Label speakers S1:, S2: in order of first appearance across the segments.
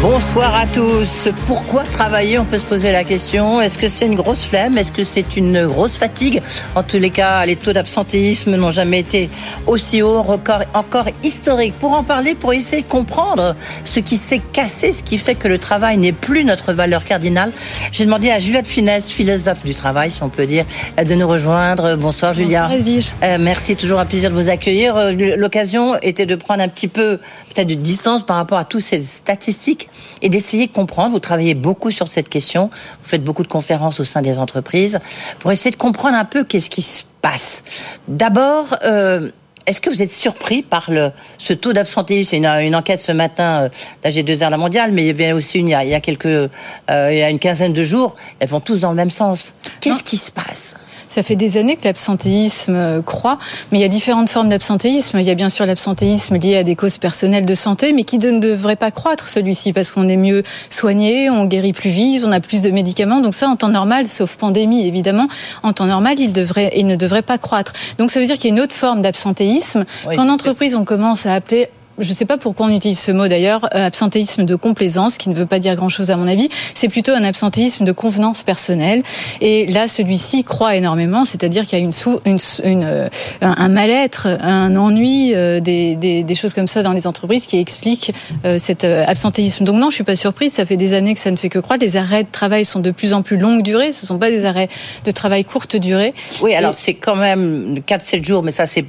S1: Bonsoir à tous. Pourquoi travailler On peut se poser la question. Est-ce que c'est une grosse flemme? Est-ce que c'est une grosse fatigue? En tous les cas, les taux d'absentéisme n'ont jamais été aussi hauts, record encore historique. Pour en parler, pour essayer de comprendre ce qui s'est cassé, ce qui fait que le travail n'est plus notre valeur cardinale, j'ai demandé à Juliette Finesse, philosophe du travail, si on peut dire, de nous rejoindre. Bonsoir Julia.
S2: Bonsoir
S1: euh, merci, toujours un plaisir de vous accueillir. Euh, l'occasion était de prendre un petit peu peut-être de distance par rapport à toutes ces statistiques et d'essayer de comprendre. Vous travaillez beaucoup sur cette question, vous faites beaucoup de conférences au sein des entreprises pour essayer de comprendre un peu qu'est-ce qui se passe. D'abord, euh, est-ce que vous êtes surpris par le, ce taux d'absentéisme? C'est une, une, enquête ce matin euh, d'AG2R La Mondiale, mais il y avait aussi une, il, y a, il y a quelques, euh, il y a une quinzaine de jours. Elles vont tous dans le même sens. Qu'est-ce qui se passe?
S2: Ça fait des années que l'absentéisme euh, croît, mais il y a différentes formes d'absentéisme. Il y a bien sûr l'absentéisme lié à des causes personnelles de santé, mais qui ne devrait pas croître celui-ci parce qu'on est mieux soigné, on guérit plus vite, on a plus de médicaments. Donc ça, en temps normal, sauf pandémie évidemment, en temps normal, il devrait, il ne devrait pas croître. Donc ça veut dire qu'il y a une autre forme d'absentéisme oui, qu'en entreprise on commence à appeler je ne sais pas pourquoi on utilise ce mot d'ailleurs, euh, absentéisme de complaisance, qui ne veut pas dire grand-chose à mon avis. C'est plutôt un absentéisme de convenance personnelle. Et là, celui-ci croît énormément, c'est-à-dire qu'il y a une, une, une euh, un mal-être, un ennui, euh, des, des, des, choses comme ça dans les entreprises qui expliquent cet absentéisme. Donc non, je suis pas surprise. Ça fait des années que ça ne fait que croître. Les arrêts de travail sont de plus en plus longue durée. Ce sont pas des arrêts de travail courte durée.
S1: Oui, alors c'est quand même 4-7 jours, mais ça c'est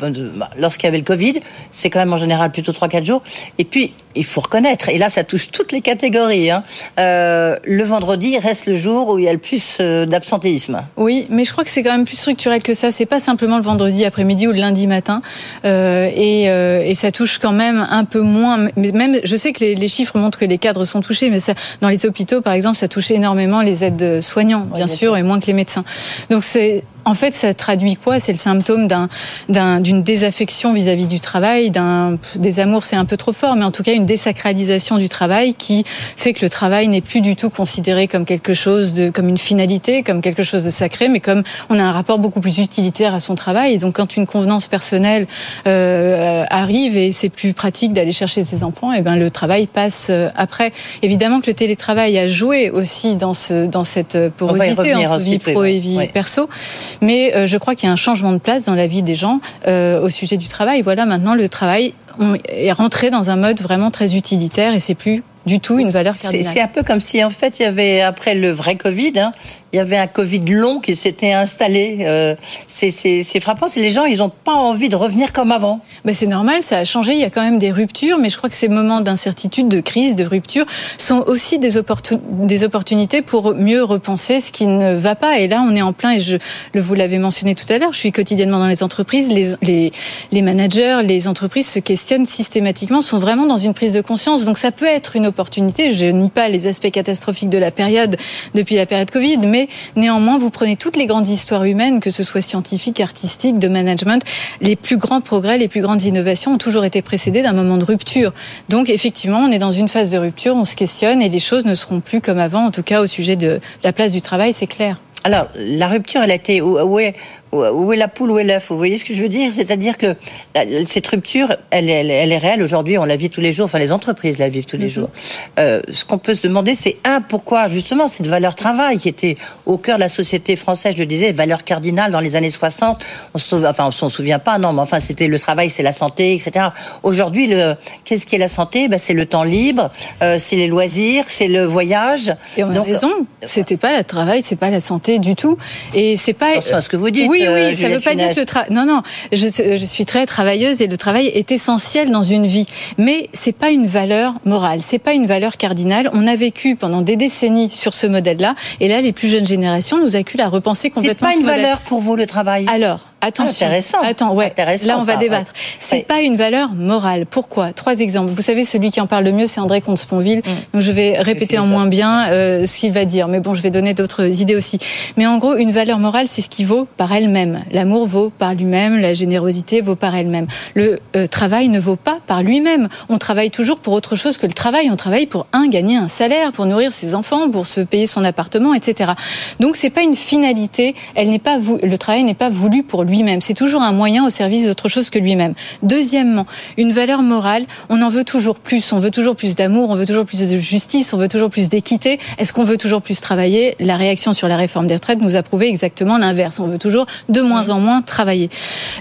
S1: lorsqu'il y avait le Covid, c'est quand même en général plutôt 3-4 jours. Et puis, il faut reconnaître, et là ça touche toutes les catégories, hein, euh, le vendredi reste le jour où il y a le plus euh, d'absentéisme.
S2: Oui, mais je crois que c'est quand même plus structurel que ça. C'est pas simplement le vendredi après-midi ou le lundi matin, euh, et, et, ça touche quand même un peu moins. Mais même, je sais que les, les, chiffres montrent que les cadres sont touchés, mais ça, dans les hôpitaux, par exemple, ça touche énormément les aides soignants, bien, oui, bien sûr, sûr, et moins que les médecins. Donc c'est en fait, ça traduit quoi? C'est le symptôme d'une un, désaffection vis-à-vis -vis du travail, d'un des amours, c'est un peu trop fort, mais en tout cas une désacralisation du travail qui fait que le travail n'est plus du tout considéré comme quelque chose de, comme une finalité, comme quelque chose de sacré, mais comme on a un rapport beaucoup plus utilitaire à son travail. Et donc, quand une convenance personnelle euh, arrive et c'est plus pratique d'aller chercher ses enfants, et eh ben le travail passe euh, après. Évidemment que le télétravail a joué aussi dans ce dans cette porosité entre vie pro et vie oui. perso. Mais euh, je crois qu'il y a un changement de place dans la vie des gens euh, au sujet du travail. Voilà, maintenant le travail est rentré dans un mode vraiment très utilitaire et c'est plus du tout une valeur cardinale.
S1: C'est un peu comme si en fait il y avait après le vrai Covid, hein, il y avait un Covid long qui s'était installé. Euh, c'est frappant, les gens ils n'ont pas envie de revenir comme avant.
S2: Ben c'est normal, ça a changé. Il y a quand même des ruptures, mais je crois que ces moments d'incertitude, de crise, de rupture sont aussi des, opportun des opportunités pour mieux repenser ce qui ne va pas. Et là, on est en plein. Et je vous l'avez mentionné tout à l'heure. Je suis quotidiennement dans les entreprises. Les managers, les entreprises se questionnent systématiquement, sont vraiment dans une prise de conscience. Donc ça peut être une opportunité. Je nie pas les aspects catastrophiques de la période depuis la période Covid, mais néanmoins, vous prenez toutes les grandes histoires humaines, que ce soit scientifiques, artistiques, de management, les plus grands progrès, les plus grandes innovations ont toujours été précédés d'un moment de rupture. Donc effectivement, on est dans une phase de rupture, on se questionne et les choses ne seront plus comme avant, en tout cas au sujet de la place du travail, c'est clair.
S1: Alors, la rupture, elle a été où est, où est la poule, où est l'œuf Vous voyez ce que je veux dire? C'est-à-dire que cette rupture, elle, elle, elle est réelle aujourd'hui, on la vit tous les jours, enfin les entreprises la vivent tous les mm -hmm. jours. Euh, ce qu'on peut se demander, c'est un, pourquoi justement cette valeur travail qui était au cœur de la société française, je le disais, valeur cardinale dans les années 60, on se, enfin on s'en souvient pas, non, mais enfin c'était le travail, c'est la santé, etc. Aujourd'hui, qu'est-ce qui est la santé? Ben, C'est le temps libre, euh, c'est les loisirs, c'est le voyage.
S2: Et on a Donc, raison, c'était pas le travail, c'est pas la santé du tout. Et c'est pas...
S1: Attention à ce que vous dites.
S2: Oui, oui, ça ne veut pas dire que le travail. Non, non. Je, je, suis très travailleuse et le travail est essentiel dans une vie. Mais c'est pas une valeur morale. C'est pas une valeur cardinale. On a vécu pendant des décennies sur ce modèle-là. Et là, les plus jeunes générations nous acculent à repenser complètement.
S1: C'est pas
S2: ce
S1: une
S2: modèle.
S1: valeur pour vous le travail?
S2: Alors, attention.
S1: intéressant.
S2: Attends, ouais.
S1: Intéressant,
S2: là, on va
S1: ça,
S2: débattre.
S1: ouais.
S2: C'est
S1: Ouais.
S2: pas une valeur morale. Pourquoi? Trois exemples. Vous savez, celui qui en parle le mieux, c'est André Comte-Sponville. Donc, je vais répéter en moins bien euh, ce qu'il va dire. Mais bon, je vais donner d'autres idées aussi. Mais en gros, une valeur morale, c'est ce qui vaut par elle-même. L'amour vaut par lui-même. La générosité vaut par elle-même. Le euh, travail ne vaut pas par lui-même. On travaille toujours pour autre chose que le travail. On travaille pour un gagner un salaire, pour nourrir ses enfants, pour se payer son appartement, etc. Donc c'est pas une finalité. Elle n'est pas vou- le travail n'est pas voulu pour lui-même. C'est toujours un moyen au service d'autre chose que lui-même. Deuxièmement, une valeur morale. On en veut toujours plus. On veut toujours plus d'amour. On veut toujours plus de justice. On veut toujours plus d'équité. Est-ce qu'on veut toujours plus travailler? La réaction sur la réforme des retraites nous a prouvé exactement l'inverse. On veut toujours de moins en moins travailler.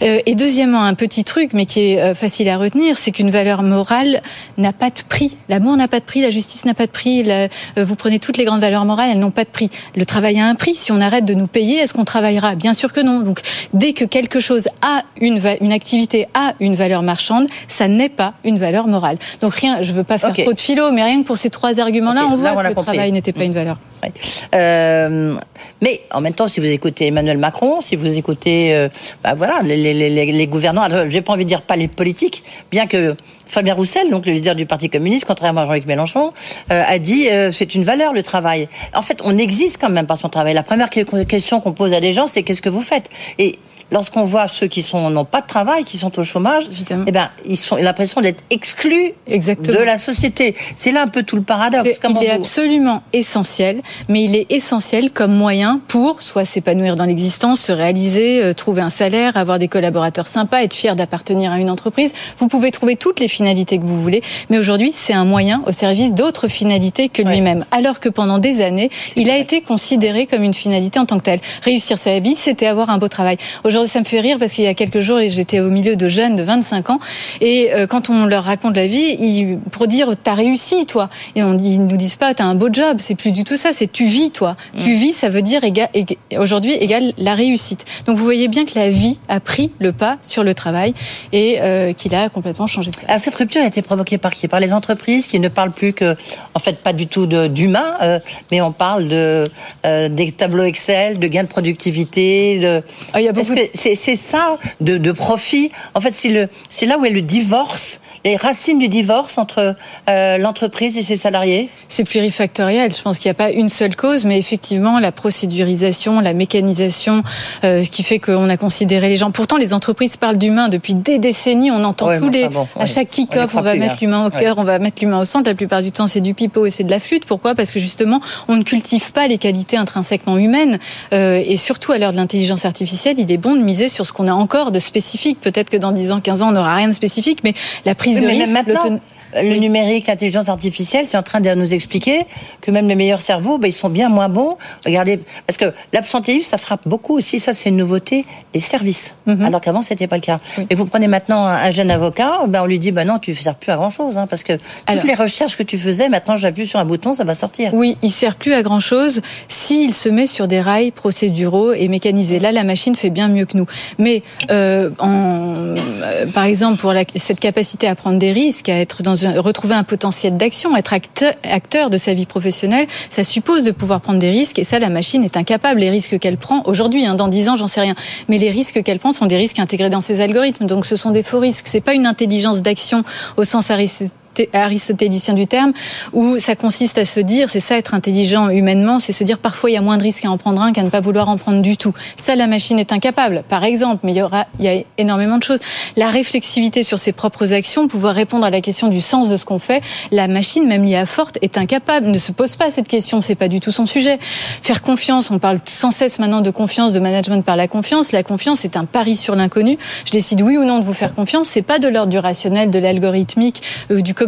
S2: Euh, et deuxièmement, un petit truc, mais qui est euh, facile à retenir, c'est qu'une valeur morale n'a pas de prix. L'amour n'a pas de prix, la justice n'a pas de prix. la- euh, vous prenez toutes les grandes valeurs morales, elles n'ont pas de prix. Le travail a un prix. Si on arrête de nous payer, est-ce qu'on travaillera? Bien sûr que non. Donc, dès que quelque chose a une, une activité a une valeur marchande, ça n'est pas une valeur morale. Donc rien, je veux pas faire trop de philo, mais rien que pour ces trois arguments-là, on
S1: là,
S2: voit
S1: on
S2: que le
S1: compris.
S2: travail n'était pas une valeur.
S1: Ouais. Euh, mais en même temps, si vous écoutez Emmanuel Macron, si vous écoutez, euh, bah voilà, les, les, les, les gouvernants, j'ai pas envie de dire pas les politiques, bien que Fabien Roussel, donc le leader du Parti communiste, contrairement à Jean-Luc Mélenchon, euh, a dit euh, c'est une valeur le travail. En fait, on existe quand même par son travail. La première que- question qu'on pose à des gens, c'est qu'est-ce que vous faites? Et lorsqu'on voit ceux qui sont n'ont pas de travail, qui sont au chômage,
S2: Évidemment.
S1: eh ben ils sont l'impression d'être exclus
S2: Exactement.
S1: de la société. C'est là un peu tout le paradoxe.
S2: Il est
S1: vous-
S2: absolument essentiel, mais il est essentiel comme moyen pour soit s'épanouir dans l'existence, se réaliser, euh, trouver un salaire, avoir des collaborateurs sympas, être fier d'appartenir à une entreprise. Vous pouvez trouver toutes les finalités que vous voulez, mais aujourd'hui, c'est un moyen au service d'autres finalités que lui-même. Alors que pendant des années, il a été considéré comme une finalité en tant que telle. Réussir sa vie, c'était avoir un beau travail. Aujourd'hui, ça me fait rire parce qu'il y a quelques jours, j'étais au milieu de jeunes de 25 ans et euh, quand on leur raconte la vie, ils, pour dire t'as réussi toi, et on ils nous disent pas t'as un beau job, c'est plus du tout ça, c'est tu vis toi. Tu vis, ça veut dire éga- éga- aujourd'hui égale la réussite. Donc vous voyez bien que la vie a pris le pas sur le travail et euh, qu'il a complètement changé de place.
S1: Alors, cette rupture a été provoquée par qui? Par les entreprises qui ne parlent plus que, en fait, pas du tout d'humain, euh, mais on parle de euh, des tableaux Excel, de gains de productivité. De...
S2: Ah, il y a
S1: Est-ce
S2: beaucoup
S1: que c'est ça de, profit. En fait, c'est là où est le divorce, les racines du divorce entre euh, l'entreprise et ses salariés?
S2: C'est plurifactoriel. Je pense qu'il n'y a pas une seule cause, mais effectivement, la procédurisation, la mécanisation, euh, ce qui fait qu'on a considéré les gens. Pourtant, les entreprises parlent d'humain depuis des décennies. On entend
S1: Ouais,
S2: tous les,
S1: bon,
S2: à
S1: ouais.
S2: chaque kick-off, on va mettre l'humain au
S1: Ouais.
S2: cœur, on va mettre l'humain au centre. La plupart du temps, c'est du pipeau et c'est de la flûte. Pourquoi? Parce que justement, on ne cultive pas les qualités intrinsèquement humaines. Euh, et surtout, à l'heure de l'intelligence artificielle, il est bon de miser sur ce qu'on a encore de spécifique. Peut-être que dans 10 ans, 15 ans, on n'aura rien de spécifique, mais la prise
S1: Oui,
S2: de
S1: mais
S2: risque,
S1: même maintenant, le
S2: Oui.
S1: numérique, l'intelligence artificielle, c'est en train de nous expliquer que même les meilleurs cerveaux, ben, ils sont bien moins bons. Regardez, parce que l'absentéisme, ça frappe beaucoup aussi. Ça, c'est une nouveauté. Les services,
S2: Mhm.
S1: alors qu'avant, c'était pas le cas.
S2: Oui.
S1: Et vous prenez maintenant un, un jeune avocat, ben on lui dit, ben non, tu ne sers plus à grand chose, hein, parce que toutes
S2: Alors-
S1: les recherches que tu faisais, maintenant, j'appuie sur un bouton, ça va sortir.
S2: Oui, il sert plus à grand chose s'il se met sur des rails procéduraux et mécanisés. Là, la machine fait bien mieux que nous. Mais euh, en, euh, par exemple, pour la- cette capacité à prendre des risques, à être dans un, retrouver un potentiel d'action, être acteur, de sa vie professionnelle, ça suppose de pouvoir prendre des risques. Et ça, la machine est incapable. Les risques qu'elle prend aujourd'hui, hein, dans 10 ans, j'en sais rien. Mais les risques qu'elle prend sont des risques intégrés dans ses algorithmes. Donc, ce sont des faux risques. C'est pas une intelligence d'action au sens aristotélique aristotélicien du terme, où ça consiste à se dire, c'est ça être intelligent humainement, c'est se dire parfois il y a moins de risques à en prendre un qu'à ne pas vouloir en prendre du tout. Ça, la machine est incapable, par exemple, mais il y aura, il y a énormément de choses. La réflexivité sur ses propres actions, pouvoir répondre à la question du sens de ce qu'on fait, la machine, même liée à forte, est incapable, ne se pose pas cette question, c'est pas du tout son sujet. Faire confiance, on parle sans cesse maintenant de confiance, de management par la confiance. La confiance est un pari sur l'inconnu. Je décide oui ou non de vous faire confiance. C'est pas de l'ordre du rationnel, de l'algorithmique, euh, du cognitif.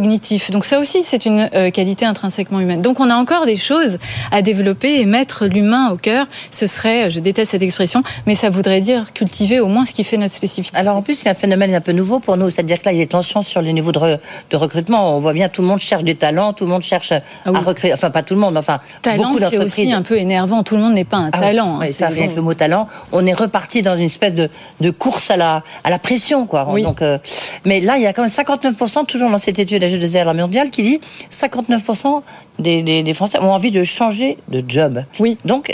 S2: Donc ça aussi, c'est une euh, qualité intrinsèquement humaine. Donc on a encore des choses à développer et mettre l'humain au cœur. Ce serait, je déteste cette expression, mais ça voudrait dire cultiver au moins ce qui fait notre spécificité.
S1: Alors en plus, a un phénomène un peu nouveau pour nous, c'est-à-dire que là, il y a des tensions sur les niveaux de, re- de recrutement. On voit bien, tout le monde cherche des talents, tout le monde cherche
S2: Ah oui.
S1: à recruter. Enfin, pas tout le monde, enfin
S2: talent,
S1: beaucoup
S2: c'est
S1: d'entreprises.
S2: aussi un peu énervant. Tout le monde n'est pas un
S1: Ah
S2: talent. hein.
S1: ouais, ça
S2: C'est
S1: rien
S2: bon.
S1: que le mot talent. On est reparti dans une espèce de, de course à la, à la pression, quoi.
S2: Oui.
S1: Donc, euh, mais là, il y a quand même 59% toujours dans cette étude de Deuxième Guerre mondiale qui dit 59% des, des, des, Français ont envie de changer de job.
S2: Oui.
S1: Donc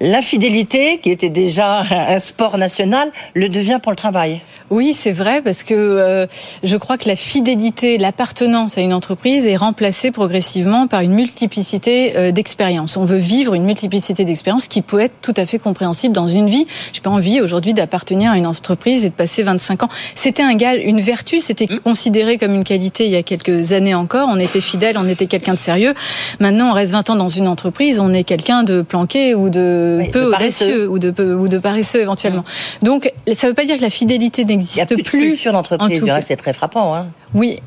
S1: l'infidélité, qui était déjà un sport national, le devient pour le travail.
S2: Oui, c'est vrai, parce que euh, je crois que la fidélité, l'appartenance à une entreprise est remplacée progressivement par une multiplicité euh, d'expériences. On veut vivre une multiplicité d'expériences qui peut être tout à fait compréhensible dans une vie. J'ai pas envie aujourd'hui d'appartenir à une entreprise et de passer 25 ans. C'était un une vertu, c'était mmh. considéré comme une qualité il y a quelques années encore. On était fidèle, on était quelqu'un de sérieux. Maintenant, on reste 20 ans dans une entreprise, on est quelqu'un de planqué ou de peu audacieux ou de peu, ou de paresseux éventuellement. Mmh. Donc, ça ne veut pas dire que la fidélité n'existe plus. Il
S1: n'y a plus de culture d'entreprise. C'est très frappant. Hein.
S2: Oui,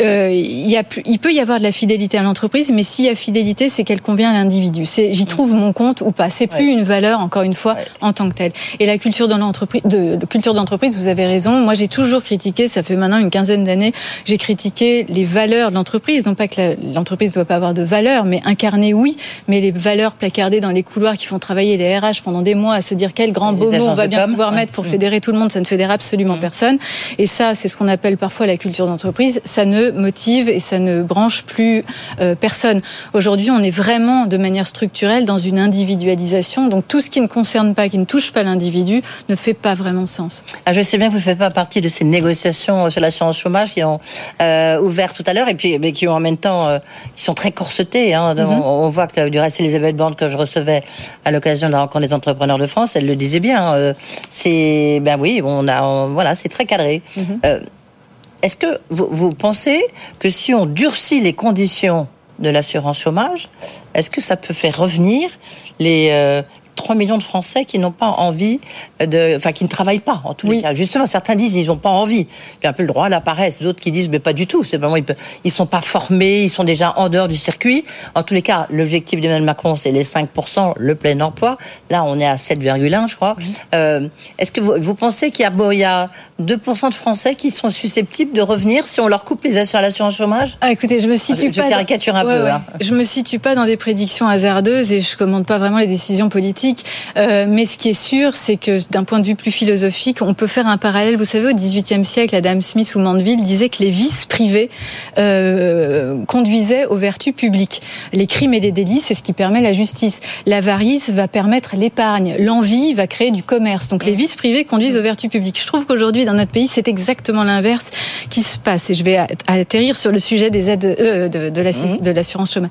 S2: euh, il, y a, il peut y avoir de la fidélité à l'entreprise, mais s'il y a fidélité, c'est qu'elle convient à l'individu. C'est j'y trouve mon compte ou pas. C'est plus une valeur, encore une fois, en tant que telle. Et la culture de l'entreprise, de, de, culture d'entreprise, vous avez raison. Moi, j'ai toujours critiqué. Ça fait maintenant une quinzaine d'années, j'ai critiqué les valeurs de l'entreprise. Non pas que l'entreprise ne doit pas avoir de valeurs, mais incarner oui, mais les valeurs placardées dans les couloirs qui font travailler les RH pendant des mois à se dire quel grand beau mot on va bien pouvoir mettre pour fédérer tout le monde, ça ne fédère absolument personne. Et ça, c'est ce qu'on appelle parfois la culture d'entreprise. Ça ne motive et ça ne branche plus euh, personne. Aujourd'hui, on est vraiment de manière structurelle dans une individualisation. Donc tout ce qui ne concerne pas, qui ne touche pas l'individu, ne fait pas vraiment sens.
S1: Ah, je sais bien que vous ne faites pas partie de ces négociations sur l'assurance chômage qui ont euh, ouvert tout à l'heure et puis mais qui ont en même temps euh, qui sont très corsetées. Hein. Mm-hmm. on, voit que du reste Elisabeth Borne que je recevais à l'occasion de la rencontre des entrepreneurs de France, elle le disait bien. Euh, c'est ben oui, on a voilà, c'est très cadré. Mm-hmm. Est-ce que vous, pensez que si on durcit les conditions de l'assurance chômage, est-ce que ça peut faire revenir les, euh, 3 millions de Français qui n'ont pas envie de, enfin qui ne travaillent pas en tous les cas. Justement, certains disent ils n'ont pas envie, il y a un peu le droit à la paresse. D'autres qui disent mais pas du tout. C'est vraiment ils, ils sont pas formés, ils sont déjà en dehors du circuit. En tous les cas, l'objectif d'Emmanuel Macron c'est les 5 le plein emploi. Là, on est à 7,1 je crois. Euh, Est-ce que vous, vous pensez qu'il y a bon, il y a 2 de Français qui sont susceptibles de revenir si on leur coupe les assurances chômage?
S2: Ah écoutez, je me situe
S1: je,
S2: pas.
S1: Je caricature un peu. Hein.
S2: Je me situe pas dans des prédictions hasardeuses et je commande pas vraiment les décisions politiques euh, mais ce qui est sûr, c'est que d'un point de vue plus philosophique, on peut faire un parallèle. Vous savez, au XVIIIe siècle, Adam Smith ou Mandeville disait que les vices privés euh, conduisaient aux vertus publiques. Les crimes et les délits, c'est ce qui permet la justice. L'avarice va permettre l'épargne. L'envie va créer du commerce. Donc les vices privés conduisent aux vertus publiques. Je trouve qu'aujourd'hui, dans notre pays, c'est exactement l'inverse qui se passe. Et je vais atterrir sur le sujet des aides euh, de, de l'assurance chômage.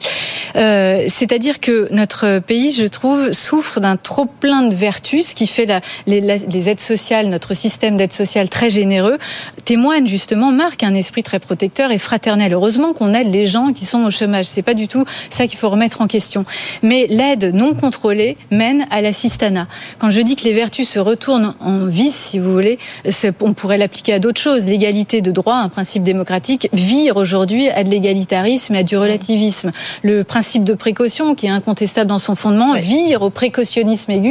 S2: Euh, C'est-à-dire que notre pays, je trouve, souffre d'un trop plein de vertus, ce qui fait la, les, les, aides sociales, notre système d'aide sociale très généreux, témoigne justement, marque un esprit très protecteur et fraternel. Heureusement qu'on aide les gens qui sont au chômage. C'est pas du tout ça qu'il faut remettre en question. Mais l'aide non contrôlée mène à l'assistanat. Quand je dis que les vertus se retournent en vice, si vous voulez, on pourrait l'appliquer à d'autres choses. L'égalité de droit, un principe démocratique, vire aujourd'hui à de l'égalitarisme et à du relativisme. Le principe de précaution, qui est incontestable dans son fondement, vire au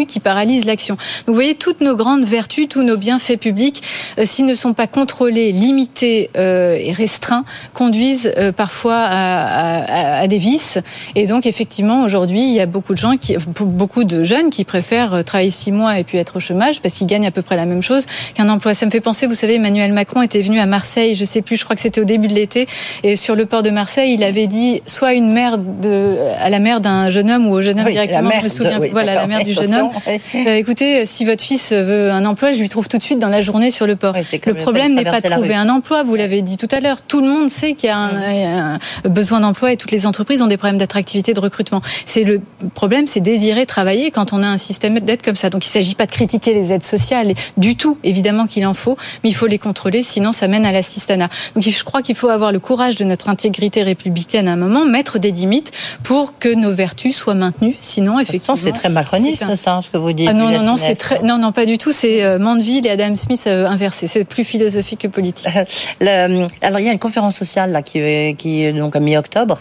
S2: qui paralyse l'action. Vous voyez, toutes nos grandes vertus, tous nos bienfaits publics, s'ils ne sont pas contrôlés, limités et restreints, conduisent parfois à, des vices. Et donc effectivement, aujourd'hui, il y a beaucoup de gens, qui, beaucoup de jeunes qui préfèrent travailler six mois et puis être au chômage parce qu'ils gagnent à peu près la même chose qu'un emploi. Ça me fait penser, vous savez, Emmanuel Macron était venu à Marseille, je sais plus, je crois que c'était au début de l'été, et sur le port de Marseille, il avait dit soit de, à la mère d'un jeune homme ou au jeune homme directement, je me souviens, voilà, la mère du jeune homme. Euh, écoutez, si votre fils veut un emploi, je lui trouve tout de suite dans la journée sur le port. le problème n'est pas de trouver un emploi, vous l'avez dit tout à l'heure. Tout le monde sait qu'il y a un, besoin d'emploi et toutes les entreprises ont des problèmes d'attractivité, de recrutement. C'est le problème, c'est désirer travailler quand on a un système d'aide comme ça. Donc il ne s'agit pas de critiquer les aides sociales du tout, évidemment qu'il en faut, mais il faut les contrôler, sinon ça mène à l'assistanat. Donc je crois qu'il faut avoir le courage de notre intégrité républicaine à un moment, mettre des limites pour que nos vertus soient maintenues. Sinon, effectivement,
S1: c'est très macroniste ça, ce que vous dites.
S2: Ah non, non, non, c'est très, non, non, pas du tout. C'est euh, Mandeville et Adam Smith euh, inversés. C'est plus philosophique que politique.
S1: Le, alors, il y a une conférence sociale là qui est, qui est donc à mi-octobre.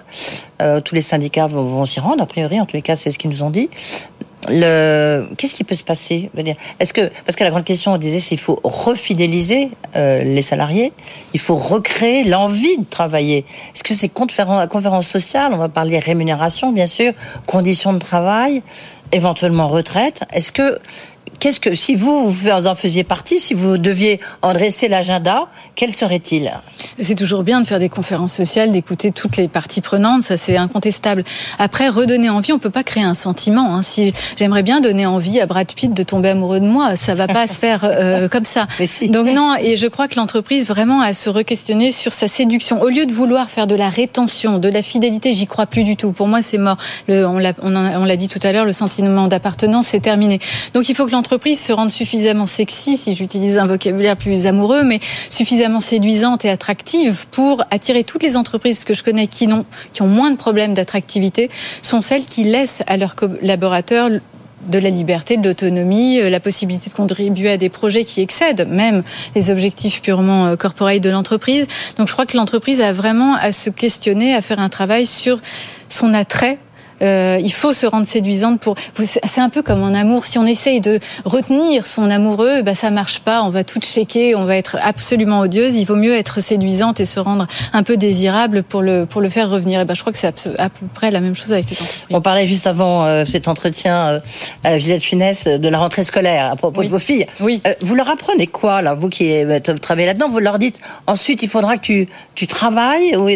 S1: Euh, tous les syndicats vont, vont s'y rendre, a priori. En tous les cas, c'est ce qu'ils nous ont dit le qu'est-ce qui peut se passer Est-ce que parce que la grande question on disait c'est qu'il faut refidéliser euh, les salariés, il faut recréer l'envie de travailler. Est-ce que c'est conférence, conférence sociale? On va parler rémunération bien sûr, conditions de travail, éventuellement retraite. Est-ce que qu'est-ce que, si vous, vous en faisiez partie, si vous deviez en dresser l'agenda, quel serait-il?
S2: C'est toujours bien de faire des conférences sociales, d'écouter toutes les parties prenantes, ça c'est incontestable. Après, redonner envie, on peut pas créer un sentiment. Hein. Si j'aimerais bien donner envie à Brad Pitt de tomber amoureux de moi, ça va pas se faire euh, comme ça. Donc non, et je crois que l'entreprise vraiment a à se re-questionner sur sa séduction. Au lieu de vouloir faire de la rétention, de la fidélité, j'y crois plus du tout. Pour moi, c'est mort. Le, on l'a dit tout à l'heure, le sentiment d'appartenance, c'est terminé. Donc il faut que l'entreprise se rende suffisamment sexy, si j'utilise un vocabulaire plus amoureux, mais suffisamment séduisante et attractive pour attirer toutes les entreprises que je connais qui, ont, qui ont moins de problèmes d'attractivité, sont celles qui laissent à leurs collaborateurs de la liberté, de l'autonomie, euh, la possibilité de contribuer à des projets qui excèdent même les objectifs purement euh, corporels de l'entreprise. Donc je crois que l'entreprise a vraiment à se questionner, à faire un travail sur son attrait euh, il faut se rendre séduisante pour. C'est un peu comme en amour. Si on essaye de retenir son amoureux, bah ça marche pas. On va tout checker, on va être absolument odieuse. Il vaut mieux être séduisante et se rendre un peu désirable pour le pour le faire revenir. Et ben je crois que c'est à peu près la même chose avec les entreprises.
S1: On parlait juste avant euh, cet entretien, euh, Juliette Finesse, de la rentrée scolaire à propos de vos filles.
S2: Oui.
S1: Euh, vous leur apprenez quoi là, vous qui travaillez là-dedans? Vous leur dites ensuite il faudra que tu tu travailles ou,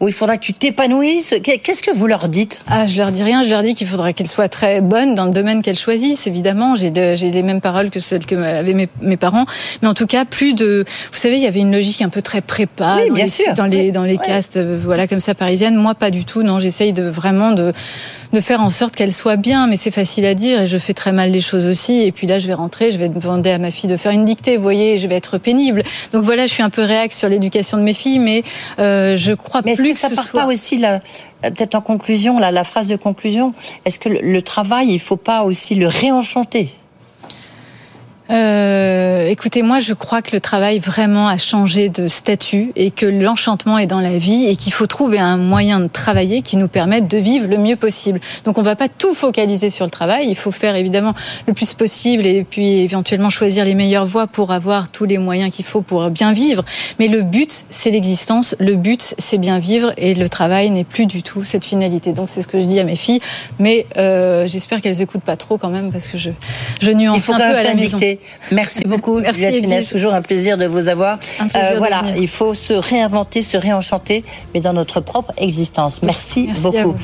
S1: ou il faudra que tu t'épanouisses. Qu'est-ce que vous leur dites?
S2: Ah, je leur dis rien, je leur dis qu'il faudrait qu'elles soient très bonnes dans le domaine qu'elles choisissent. Évidemment, j'ai les mêmes paroles que celles que avaient mes, parents, mais en tout cas, plus de. Vous savez, il y avait une logique un peu très prépa
S1: dans, les,
S2: dans les dans les castes, euh, voilà comme ça parisiennes. Moi, pas du tout. Non, j'essaye de vraiment de de faire en sorte qu'elles soient bien, mais c'est facile à dire et je fais très mal les choses aussi. Et puis là, je vais rentrer, je vais demander à ma fille de faire une dictée, vous voyez, je vais être pénible. Donc voilà, je suis un peu réac sur l'éducation de mes filles, mais euh, je crois
S1: mais
S2: plus
S1: que ça
S2: que
S1: part
S2: soit...
S1: pas aussi la peut-être en conclusion, la, la phrase de conclusion, est-ce que le, le travail, il faut pas aussi le réenchanter?
S2: Euh, écoutez, moi, je crois que le travail vraiment a changé de statut et que l'enchantement est dans la vie et qu'il faut trouver un moyen de travailler qui nous permette de vivre le mieux possible. Donc, on va pas tout focaliser sur le travail. Il faut faire évidemment le plus possible et puis éventuellement choisir les meilleures voies pour avoir tous les moyens qu'il faut pour bien vivre. Mais le but, c'est l'existence. Le but, c'est bien vivre et le travail n'est plus du tout cette finalité. Donc, c'est ce que je dis à mes filles. Mais euh, j'espère qu'elles écoutent pas trop quand même parce que je, je nuance un peu à la maison.
S1: Merci beaucoup,
S2: Merci,
S1: Juliette Finesse. Toujours un plaisir de vous avoir.
S2: Euh,
S1: voilà, il faut se réinventer, se réenchanter, mais dans notre propre existence. Merci,
S2: Merci
S1: beaucoup.